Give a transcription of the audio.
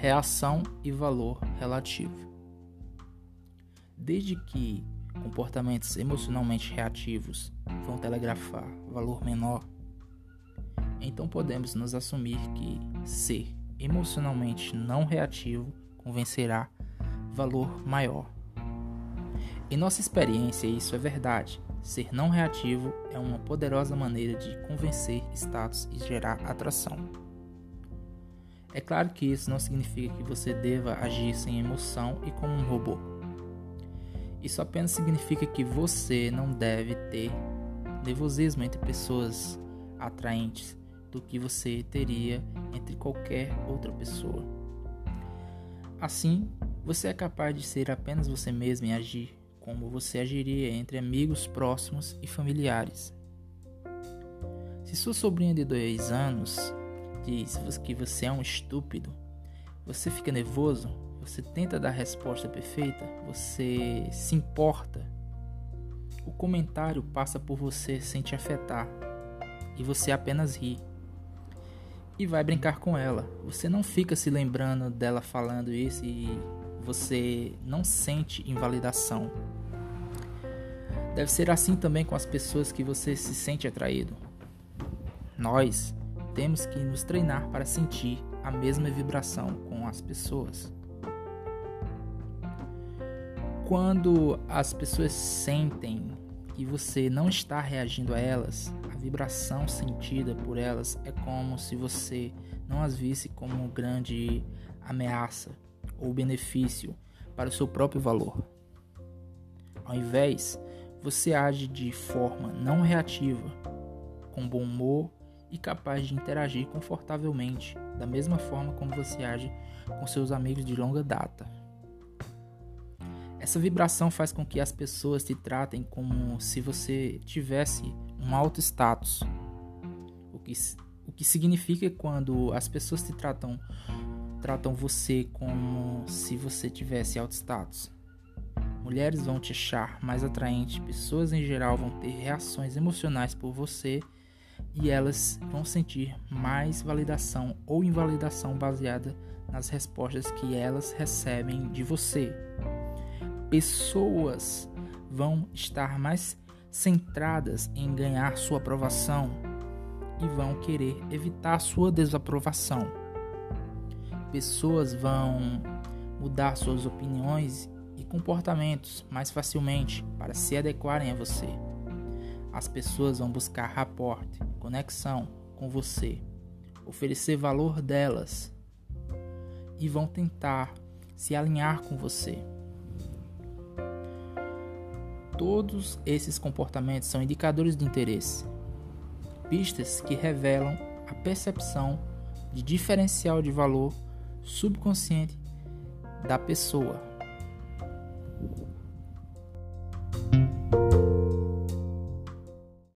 reação e valor relativo. Desde que comportamentos emocionalmente reativos vão telegrafar valor menor, então podemos nos assumir que ser emocionalmente não reativo convencerá valor maior. Em nossa experiência, isso é verdade. Ser não reativo é uma poderosa maneira de convencer status e gerar atração. É claro que isso não significa que você deva agir sem emoção e como um robô. Isso apenas significa que você não deve ter nervosismo entre pessoas atraentes do que você teria entre qualquer outra pessoa. Assim, você é capaz de ser apenas você mesmo e agir como você agiria entre amigos próximos e familiares. Se sua sobrinha de dois anos diz que você é um estúpido, você fica nervoso, você tenta dar a resposta perfeita, você se importa. O comentário passa por você sem te afetar e você apenas ri e vai brincar com ela. Você não fica se lembrando dela falando isso e você não sente invalidação. Deve ser assim também com as pessoas que você se sente atraído. Nós temos que nos treinar para sentir a mesma vibração com as pessoas. Quando as pessoas sentem que você não está reagindo a elas, vibração sentida por elas é como se você não as visse como grande ameaça ou benefício para o seu próprio valor. Ao invés, você age de forma não reativa, com bom humor e capaz de interagir confortavelmente, da mesma forma como você age com seus amigos de longa data. Essa vibração faz com que as pessoas te tratem como se você tivesse um alto status. O que, o que significa quando as pessoas te tratam tratam você como se você tivesse alto status. Mulheres vão te achar mais atraente, pessoas em geral vão ter reações emocionais por você e elas vão sentir mais validação ou invalidação baseada nas respostas que elas recebem de você. Pessoas vão estar mais centradas em ganhar sua aprovação e vão querer evitar sua desaprovação. Pessoas vão mudar suas opiniões e comportamentos mais facilmente para se adequarem a você. As pessoas vão buscar rapport, conexão com você, oferecer valor delas e vão tentar se alinhar com você. Todos esses comportamentos são indicadores de interesse, pistas que revelam a percepção de diferencial de valor subconsciente da pessoa.